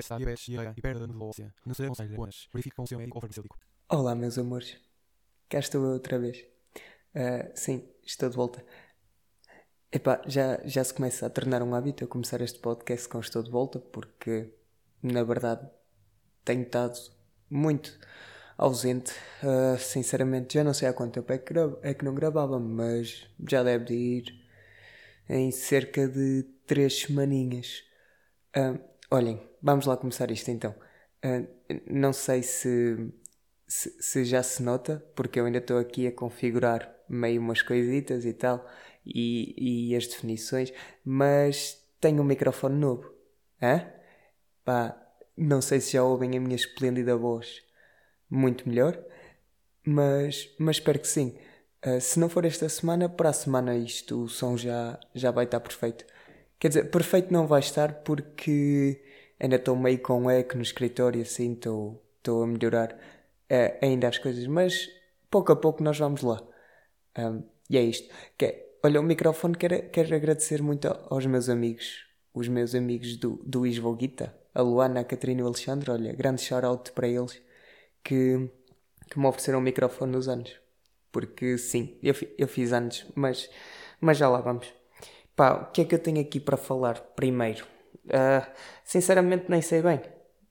Está diabetes, diarreia e perda de velocidade. Não. Verifique com o seu médico farmacêutico. Olá, meus amores. Cá estou eu outra vez. Ah, sim, estou de volta. Epá, já, já se começa a tornar um hábito eu começar este podcast com Estou de Volta, porque, na verdade, tenho estado muito ausente. Ah, sinceramente, já não sei há quanto tempo é que, é que não gravava, mas já deve de ir em cerca de três semaninhas. Ah, olhem, vamos lá começar isto então. Ah, não sei se, se, se já se nota, porque eu ainda estou aqui a configurar meio umas coisitas e tal, e, e as definições, mas tenho um microfone novo. Hã? Pá, não sei se já ouvem a minha esplêndida voz muito melhor, mas, mas espero que sim. Ah, se não for esta semana, para a semana isto, o som já, já vai estar perfeito. Quer dizer, perfeito não vai estar porque ainda estou meio com eco no escritório, assim, estou estou a melhorar eh, ainda as coisas, mas pouco a pouco nós vamos lá. Ahm, e é isto. Que é- olha, o microfone quero, quero agradecer muito aos meus amigos, os meus amigos do, do Isvoguita, a Luana, a Catarina e o Alexandre. Olha, grande shout-out para eles que, que me ofereceram o microfone nos anos. Porque sim, eu, eu fiz anos, mas, mas já lá vamos. Pá, o que é que eu tenho aqui para falar primeiro? Ah, sinceramente nem sei bem.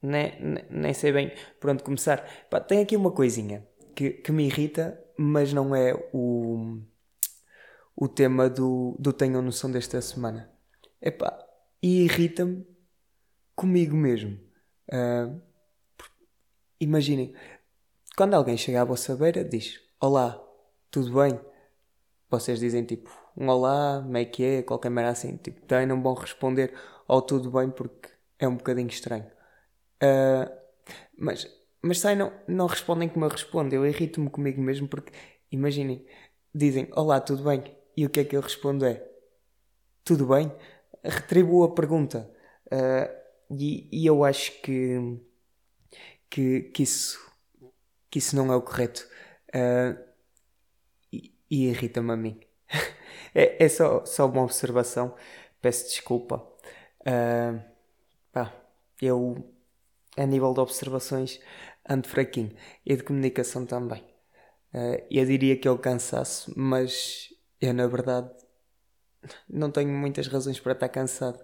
Nem, nem, nem sei bem por onde começar. Pá, tem aqui uma coisinha que, que me irrita, mas não é o, o tema do, do Tenham Noção desta semana. Epá, e irrita-me comigo mesmo. Por- imaginem, quando alguém chega à vossa beira, diz: Olá, tudo bem? Vocês dizem tipo um olá, como é que é, qualquer maneira assim, tipo, também não vão responder ao tudo bem porque é um bocadinho estranho. Ah, mas, mas sai, não, não respondem como eu respondo. Eu irrito-me comigo mesmo porque, imaginem, dizem olá, tudo bem? E o que é que eu respondo é tudo bem? Retribuo a pergunta. Ah, e, e eu acho que, que, que, isso, que isso não é o correto. Ah, e, e irrita-me a mim. é é só, só uma observação. Peço desculpa. Ah, pá, eu, a nível de observações, ando fraquinho. E de comunicação também. Ah, eu diria que é o cansaço, mas eu, na verdade, não tenho muitas razões para estar cansado.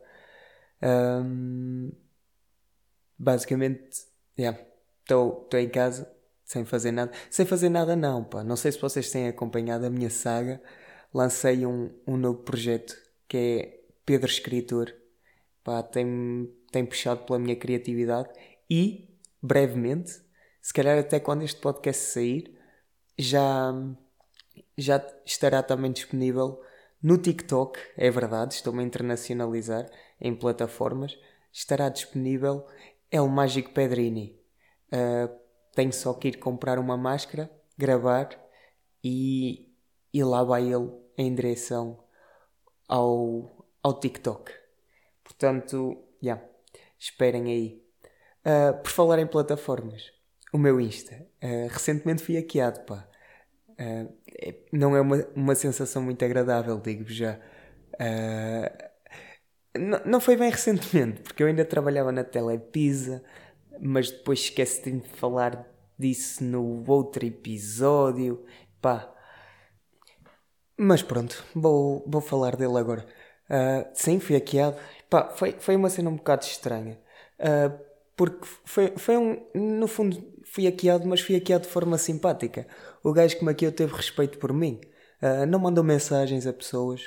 Ahm, basicamente, estou em casa sem fazer nada. Sem fazer nada, não, pá. Não sei se vocês têm acompanhado a minha saga. Lancei um, um novo projeto que é Pedro Escritor. Pá, tem, tem puxado pela minha criatividade e, brevemente, se calhar até quando este podcast sair, já, já estará também disponível no TikTok, é verdade, estou-me a internacionalizar em plataformas. Estará disponível El Mágico Pedrini. Ah, tenho só que ir comprar uma máscara, gravar e, e lá vai ele em direção ao, ao TikTok. Portanto, já, esperem aí. Ah, por falar em plataformas, o meu Insta, ah, recentemente fui hackeado, pá. É- não é uma, uma sensação muito agradável, digo-vos já. Não, não foi bem recentemente, porque eu ainda trabalhava na Telepisa, mas depois esqueci de falar disso no outro episódio. Pá. Mas pronto, vou, vou falar dele agora. Ah, sim, fui hackeado. Pá, foi, foi uma cena um bocado estranha. Ah, porque foi, foi um. No fundo, fui hackeado, mas fui hackeado de forma simpática. O gajo que me hackeou teve respeito por mim. Ah, não mandou mensagens a pessoas.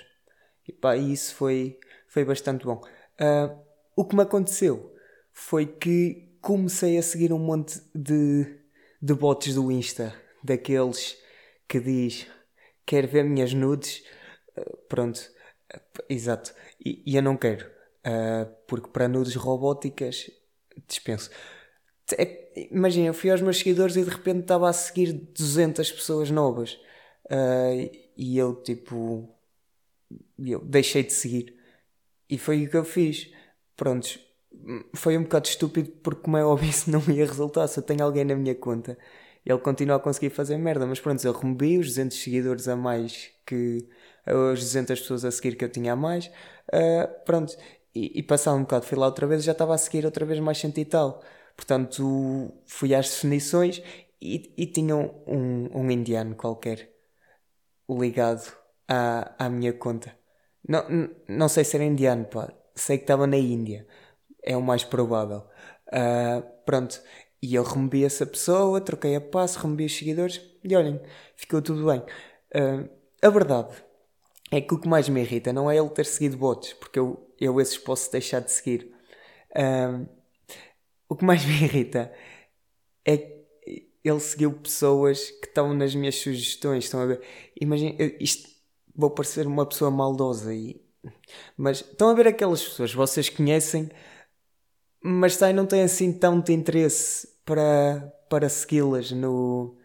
E pá, isso foi, foi bastante bom. O que me aconteceu foi que comecei a seguir um monte de, de bots do Insta, daqueles que diz quer ver minhas nudes, Ah, pronto, Ah, exato, e, e eu não quero, Ah, porque para nudes robóticas dispenso. É, imagina, eu fui aos meus seguidores e de repente estava a seguir 200 pessoas novas. Uh, e eu, tipo, eu deixei de seguir. E foi o que eu fiz. Prontos, foi um bocado estúpido porque, como é óbvio, isso não ia resultar. Se eu tenho alguém na minha conta, ele continua a conseguir fazer merda. Mas pronto, eu removi os 200 seguidores a mais que as 200 pessoas a seguir que eu tinha a mais. Uh, pronto, e, e um bocado, fui lá outra vez já estava a seguir outra vez mais cento e tal. Portanto, fui às definições e, e tinha um, um indiano qualquer ligado à, à minha conta. Não, não sei se era indiano, pá. Sei que estava na Índia. É o mais provável. Uh, pronto. E eu removi essa pessoa, troquei a passo, removi os seguidores e olhem, ficou tudo bem. Uh, a verdade é que o que mais me irrita não é ele ter seguido bots, porque eu, eu esses posso deixar de seguir. Uh, o que mais me irrita é que ele seguiu pessoas que estão nas minhas sugestões. Estão a ver? Imagina, isto vou parecer uma pessoa maldosa e. Mas estão a ver aquelas pessoas que vocês conhecem, mas tá, não têm assim tanto interesse para, para segui-las no,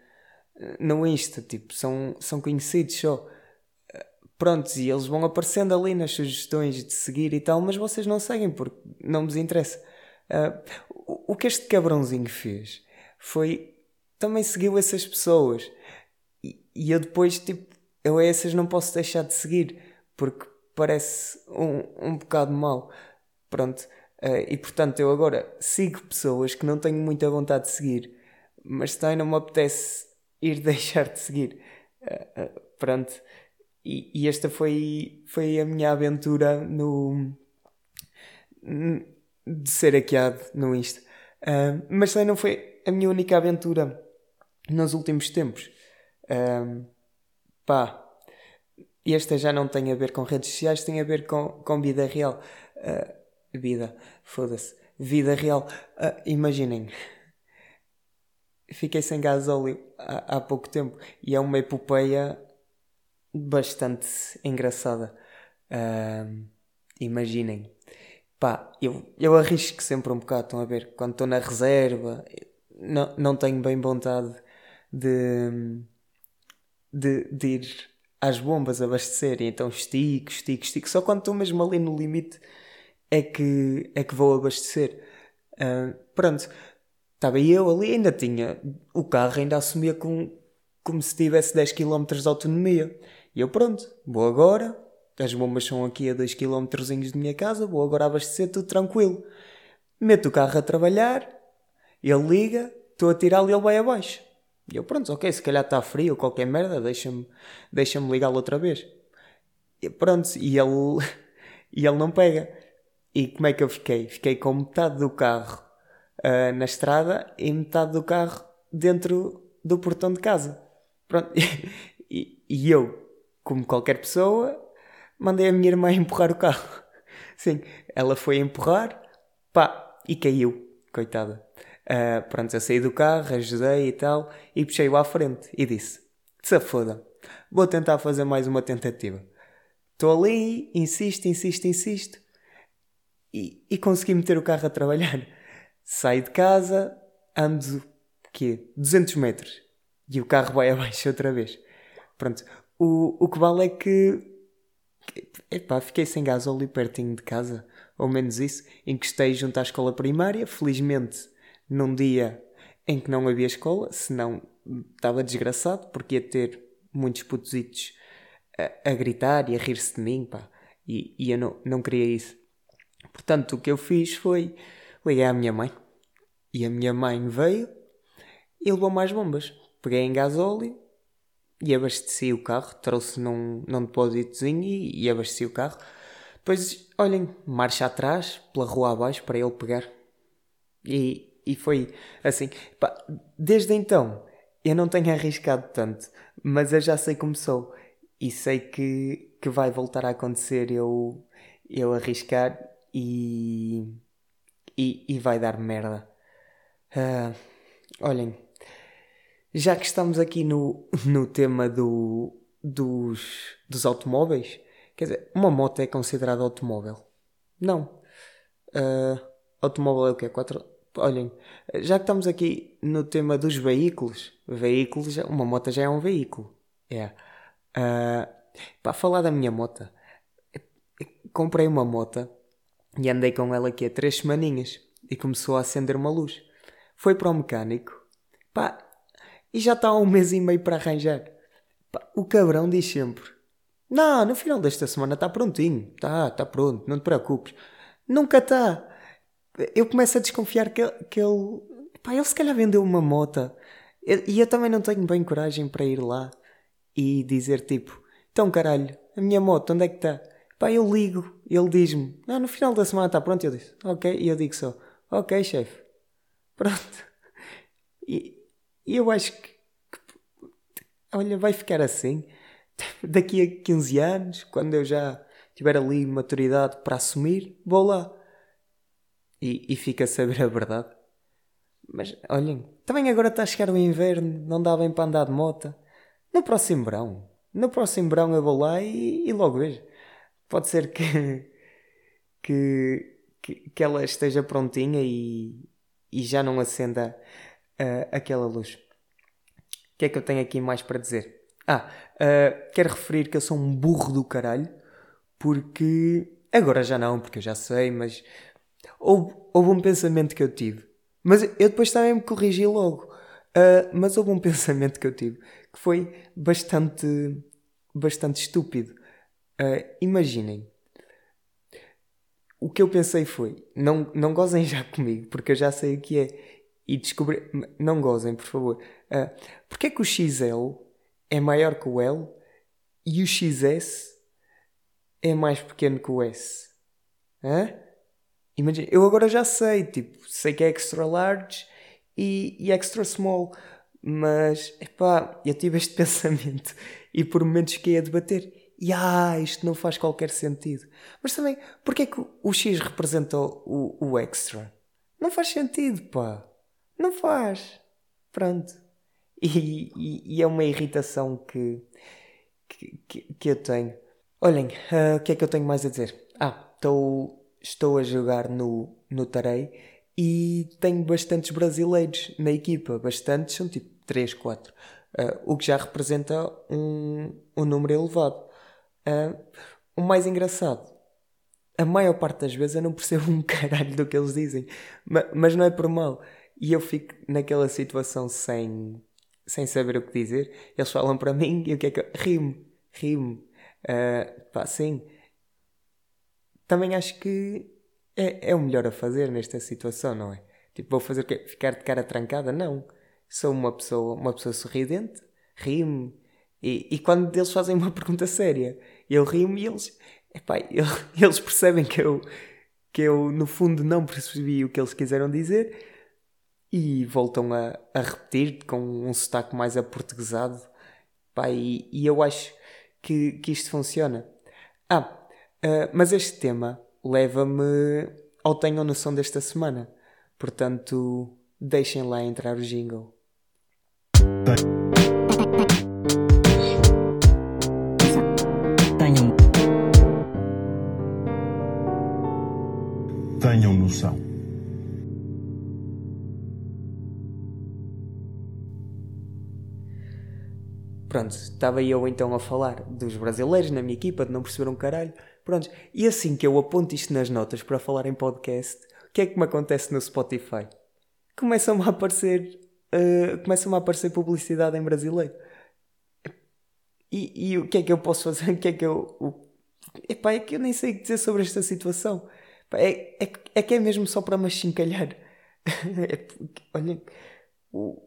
no Insta. Tipo, são, são conhecidos só. Prontos, e eles vão aparecendo ali nas sugestões de seguir e tal, mas vocês não seguem porque não vos interessa. Uh, o que este cabrãozinho fez foi também seguiu essas pessoas. E, e eu depois, tipo, eu a essas não posso deixar de seguir porque parece um, um bocado mal. Pronto. Uh, e portanto, eu agora sigo pessoas que não tenho muita vontade de seguir, mas também não me apetece ir deixar de seguir. Uh, uh, pronto. E, e, esta foi, foi a minha aventura no. de ser hackeado no Insta. Mas também não foi a minha única aventura nos últimos tempos. Uh, pá, esta já não tem a ver com redes sociais, tem a ver com, com vida real. Uh, vida, foda-se. Vida real. Uh, imaginem, fiquei sem gasóleo há, há pouco tempo e é uma epopeia bastante engraçada. Imaginem, Pá, eu, eu arrisco sempre um bocado, estão a ver? Quando estou na reserva, não, não tenho bem vontade de, de, de ir às bombas abastecer, então estico, estico, estico. Só quando estou mesmo ali no limite é que, é que vou abastecer. Uh, pronto, estava eu ali, ainda tinha o carro, ainda assumia com, como se tivesse 10 km de autonomia. E eu, pronto, vou agora, as bombas são aqui a 2 km de minha casa, vou agora abastecer tudo tranquilo. Meto o carro a trabalhar, ele liga, estou a tirá-lo e ele vai abaixo. E eu, pronto, ok, se calhar está frio ou qualquer merda, deixa-me deixa ligá-lo outra vez. E pronto, e ele, e ele não pega. E como é que eu fiquei? Fiquei com metade do carro uh, na estrada e metade do carro dentro do portão de casa. Pronto, e, e eu, como qualquer pessoa, mandei a minha irmã empurrar o carro. Sim, ela foi empurrar, pá, e caiu, coitada. Uh, pronto, eu saí do carro, ajudei e tal, e puxei-o à frente e disse: Se foda, vou tentar fazer mais uma tentativa. Estou ali, insisto, insisto, insisto, e, e consegui meter o carro a trabalhar. Saio de casa, ando, quê? 200 metros, e o carro vai abaixo outra vez. Pronto, o, o que vale é que Epá, fiquei sem gás ali pertinho de casa, ou menos isso, encostei junto à escola primária, felizmente num dia em que não havia escola, senão estava desgraçado, porque ia ter muitos putositos a, a gritar e a rir-se de mim, pá, e, e eu não, não queria isso. Portanto, o que eu fiz foi liguei à minha mãe, e a minha mãe veio e levou mais bombas. Peguei em gasóleo e abasteci o carro, trouxe num, num depósitozinho e, e abasteci o carro. Depois, olhem, marcha atrás, pela rua abaixo, para ele pegar. E, e foi assim. Desde então, eu não tenho arriscado tanto, mas eu já sei como sou. E sei que, que vai voltar a acontecer eu, eu arriscar e, e, e vai dar merda. Uh, olhem, já que estamos aqui no, no tema do, dos, dos automóveis, quer dizer, uma moto é considerada automóvel? Não. Uh, automóvel é o quê? Quatro, olhem, já que estamos aqui no tema dos veículos, veículos, uma moto já é um veículo. É. Uh, para falar da minha moto, comprei uma moto e andei com ela aqui há três semaninhas e começou a acender uma luz. Foi para o mecânico, pá, e já está há um mês e meio para arranjar. Pá, o cabrão diz sempre: Não, no final desta semana está prontinho, está, está pronto, não te preocupes. Nunca está. Eu começo a desconfiar que, que ele. Pá, ele se calhar vendeu uma moto. E eu também não tenho bem coragem para ir lá e dizer tipo: Então caralho, a minha moto, onde é que está? Pá, eu ligo, ele diz-me: Não, no final da semana está pronto. Eu disse: Ok, e eu digo só: Ok, chefe. Pronto. E, eu acho que, que. Olha, vai ficar assim. Daqui a 15 anos, quando eu já tiver ali maturidade para assumir, vou lá. E, e fica a saber a verdade. Mas olhem, também agora está a chegar o inverno, não dá bem para andar de moto. No próximo verão, no próximo verão eu vou lá e, e logo vejo. Pode ser que, que, que, que, ela esteja prontinha e, e já não acenda uh, aquela luz. O que é que eu tenho aqui mais para dizer? Ah, uh, quero referir que eu sou um burro do caralho porque agora já não, porque eu já sei, mas houve, houve um pensamento que eu tive. Mas eu depois também me corrigi logo. Uh, mas houve um pensamento que eu tive que foi bastante, bastante estúpido. Uh, imaginem. O que eu pensei foi: não, não gozem já comigo, porque eu já sei o que é. E descobri. Não gozem, por favor. Uh, porque é que o XL é maior que o L e o XS é mais pequeno que o S? Hã? Imagina, eu agora já sei, tipo, sei que é extra large e, e extra small, mas, epá, eu tive este pensamento e por momentos fiquei a debater. E ah, isto não faz qualquer sentido. Mas também, porquê é que o X representa o, o extra? Não faz sentido, pá. Não faz. Pronto. E, e, e é uma irritação que, que, que, que eu tenho. Olhem, uh, o que é que eu tenho mais a dizer? Ah, estou estou a jogar no, no Tarei e tenho bastantes brasileiros na equipa. Bastantes, são tipo 3, 4. Uh, o que já representa um, um número elevado. Uh, o mais engraçado, a maior parte das vezes eu não percebo um caralho do que eles dizem, mas, mas não é por mal. E eu fico naquela situação sem, sem saber o que dizer. Eles falam para mim e o que é que eu. Rimo, rimo. Uh, pá, sim também acho que é, é o melhor a fazer nesta situação, não é? Tipo, vou fazer o quê? Ficar de cara trancada? Não. Sou uma pessoa, uma pessoa sorridente, rimo. E, e quando eles fazem uma pergunta séria, eu rimo e eles, epá, eles percebem que eu, que eu, no fundo, não percebi o que eles quiseram dizer e voltam a, a repetir com um sotaque mais aportuguesado. Pá, e, e eu acho que, que isto funciona. Ah, Uh, mas este tema leva-me ao Tenho Noção desta semana. Portanto, deixem lá entrar o jingle. Tenham. Noção. Pronto, estava eu então a falar dos brasileiros na minha equipa, de não perceber um caralho. Pronto, e assim que eu aponto isto nas notas para falar em podcast, o que é que me acontece no Spotify? Começam-me a aparecer, uh, começam a aparecer publicidade em brasileiro. E, e, o que é que eu posso fazer? O que é que eu. O... Epá, é que eu nem sei o que dizer sobre esta situação. É, é, é que é mesmo só para me achincalhar. é, olha, o,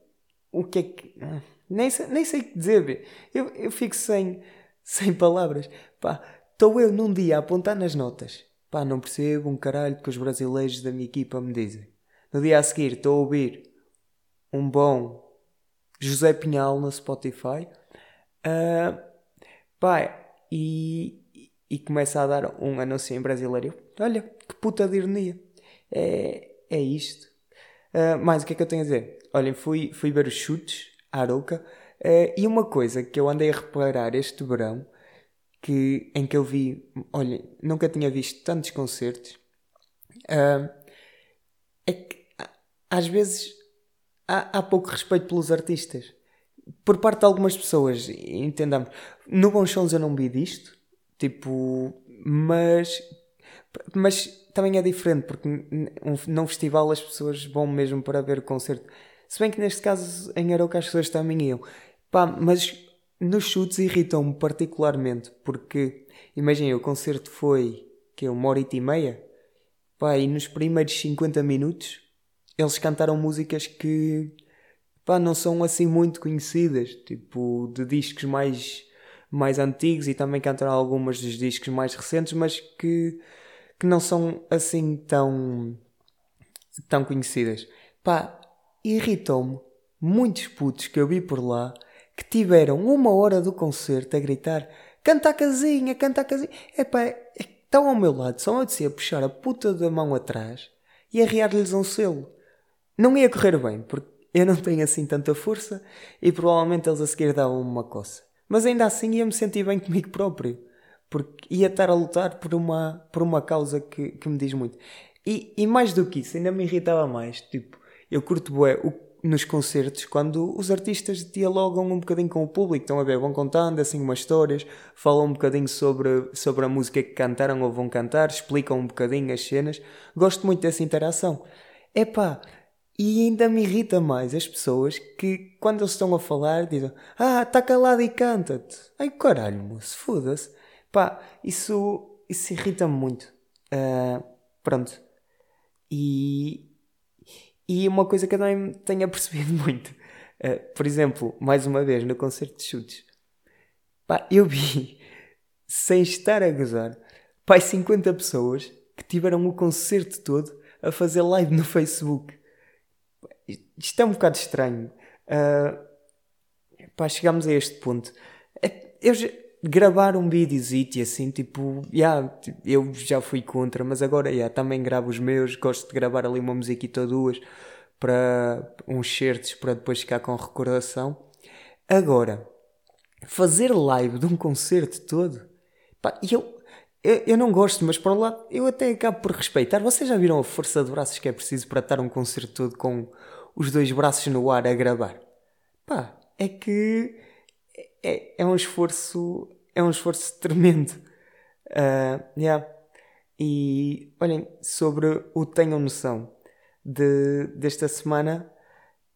o que é que. Nem sei, nem sei o que dizer. Eu, eu fico sem, sem palavras. Pá, Estou eu num dia a apontar nas notas. Pá, não percebo um caralho que os brasileiros da minha equipa me dizem. No dia a seguir estou a ouvir um bom José Pinhal no Spotify. Uh, pá, e, e começa a dar um anúncio em brasileiro. Olha, puta de ironia. É, é isto. Uh, mais o que é que eu tenho a dizer? Olhem, fui, fui ver os chutes à Arouca. Uh, e uma coisa que eu andei a reparar este verão que, em que eu vi, olha, nunca tinha visto tantos concertos. Uh, é que às vezes há, há pouco respeito pelos artistas. Por parte de algumas pessoas, entendamos. No Bons Sons eu não vi disto, tipo, mas, mas também é diferente, porque num festival as pessoas vão mesmo para ver o concerto. Se bem que neste caso em Aroca as pessoas também iam. Pá, mas nos chutes irritam-me particularmente, porque imaginem, o concerto foi que é uma hora e meia, pá, e nos primeiros 50 minutos eles cantaram músicas que pá, não são assim muito conhecidas, tipo de discos mais, mais antigos e também cantaram algumas dos discos mais recentes, mas que, que não são assim tão, tão conhecidas. Pá, irritou-me muitos putos que eu vi por lá que tiveram uma hora do concerto a gritar canta a casinha, canta a casinha. É, estão ao meu lado, só eu descia a puxar a puta da mão atrás e arriar-lhes um selo. Não ia correr bem, porque eu não tenho assim tanta força e provavelmente eles a seguir davam uma coça. Mas ainda assim ia-me sentir bem comigo próprio, porque ia estar a lutar por uma, por uma causa que, que me diz muito. E, e mais do que isso, ainda me irritava mais. Tipo, eu curto bué o nos concertos, quando os artistas dialogam um bocadinho com o público, estão a ver, vão contando assim umas histórias, falam um bocadinho sobre, sobre a música que cantaram ou vão cantar, explicam um bocadinho as cenas. Gosto muito dessa interação. Epá, e ainda me irrita mais as pessoas que, quando eles estão a falar, dizem Ah, está calado e canta-te. Ai caralho, moço, foda-se. Pá, isso, isso irrita-me muito. Uh, pronto. E, e uma coisa que eu também tenho apercebido muito, uh, por exemplo, mais uma vez no concerto de chutes, pá, eu vi, sem estar a gozar, pá, 50 pessoas que tiveram o concerto todo a fazer live no Facebook. Isto é um bocado estranho. Uh, pá, chegamos a este ponto. É, eu gravar um videozito e assim, tipo, yeah, eu já fui contra, mas agora yeah, também gravo os meus, gosto de gravar ali uma musiquita ou duas para uns certos para depois ficar com recordação. Agora, fazer live de um concerto todo, pá, eu, eu, eu não gosto, mas por um lado eu até acabo por respeitar. Vocês já viram a força de braços que é preciso para estar um concerto todo com os dois braços no ar a gravar? Pá, é que é, é um esforço é um esforço tremendo. Uh, yeah. E olhem, sobre o Tenham Noção de, desta semana,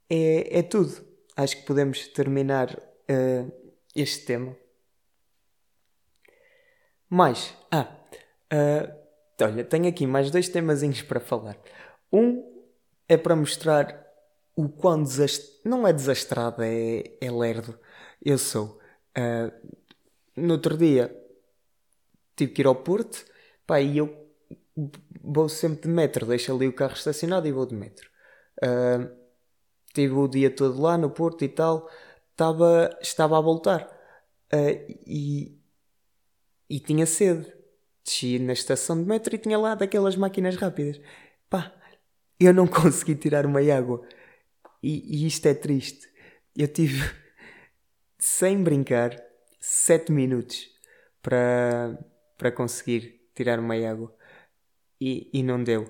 é, é tudo. Acho que podemos terminar uh, este tema. Mais, ah, uh, olha, tenho aqui mais dois temazinhos para falar. Um é para mostrar o quão desastrado, não é desastrado, é, é lerdo eu sou. Uh, no outro dia tive que ir ao Porto, pá, e eu vou sempre de metro, deixo ali o carro estacionado e vou de metro. Uh, tive o dia todo lá no Porto e tal, estava, estava a voltar uh, e, e tinha sede. Desci na estação de metro e tinha lá daquelas máquinas rápidas. Pá, eu não consegui tirar uma água. E, e isto é triste. Eu tive, sem brincar, 7 minutos para, para conseguir tirar uma água e, e não deu.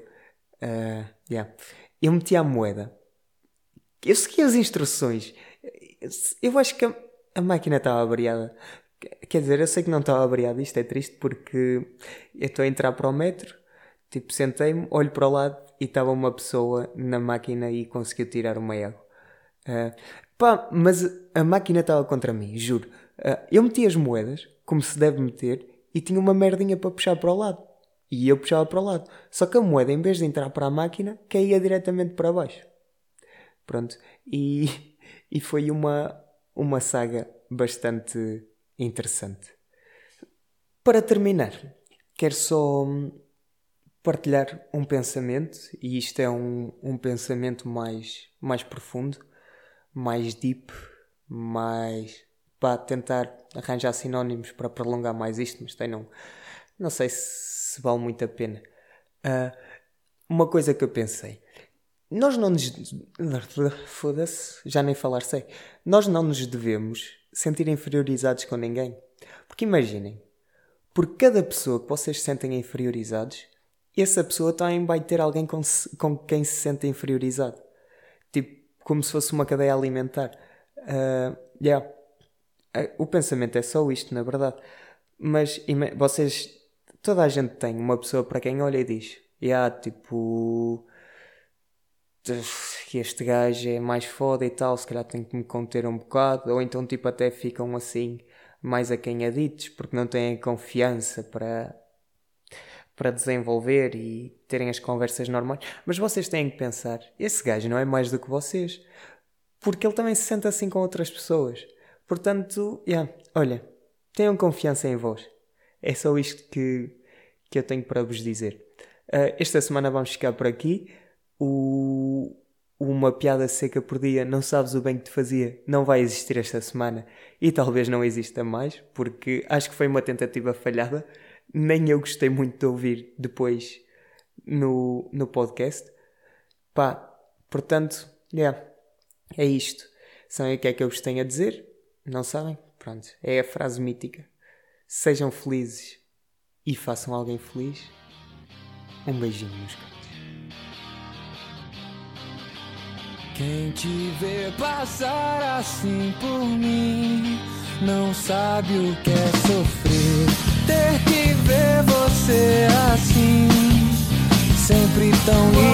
Uh, yeah. Eu meti a moeda. Eu segui as instruções. Eu acho que a, a máquina estava variada. Quer dizer, eu sei que não estava variada. Isto é triste porque eu estou a entrar para o metro, tipo, sentei-me, olho para o lado e estava uma pessoa na máquina e conseguiu tirar uma água. Uh, pá, mas a máquina estava contra mim, juro. Uh, eu meti as moedas, como se deve meter, e tinha uma merdinha para puxar para o lado. E eu puxava para o lado. Só que a moeda, em vez de entrar para a máquina, caía diretamente para baixo. Pronto. E, e foi uma, uma saga bastante interessante. Para terminar, quero só partilhar um pensamento, e isto é um, um pensamento mais, mais profundo, mais deep, mais para tentar arranjar sinónimos para prolongar mais isto, mas tem não, não sei se, se vale muito a pena. Uh, uma coisa que eu pensei. Nós não nos. Foda-se, já nem falar sei. Nós não nos devemos sentir inferiorizados com ninguém. Porque imaginem, por cada pessoa que vocês sentem inferiorizados, essa pessoa também vai ter alguém com, com quem se sente inferiorizado. Como se fosse uma cadeia alimentar. Uh, yeah. Uh, o pensamento é só isto, na verdade. Mas vocês, toda a gente tem uma pessoa para quem olha e diz: yeah, tipo, este gajo é mais foda e tal, se calhar tenho que me conter um bocado, ou então tipo até ficam assim mais acanhaditos porque não têm confiança para para desenvolver e terem as conversas normais. Mas vocês têm que pensar: esse gajo não é mais do que vocês, porque ele também se sente assim com outras pessoas. Portanto, yeah, olha, tenham confiança em vós. É só isto que, que eu tenho para vos dizer. Uh, esta semana vamos ficar por aqui. O, uma piada seca por dia, não sabes o bem que te fazia, não vai existir esta semana e talvez não exista mais, porque acho que foi uma tentativa falhada nem eu gostei muito de ouvir depois no, no podcast. Pá, portanto, yeah, é isto. Sabem o que é que eu vos tenho a dizer? Não sabem? Pronto, é a frase mítica. Sejam felizes e façam alguém feliz. Um beijinho, meus caros. Quem te vê passar assim por mim não sabe o que é sofrer ter ver você assim, sempre tão linda.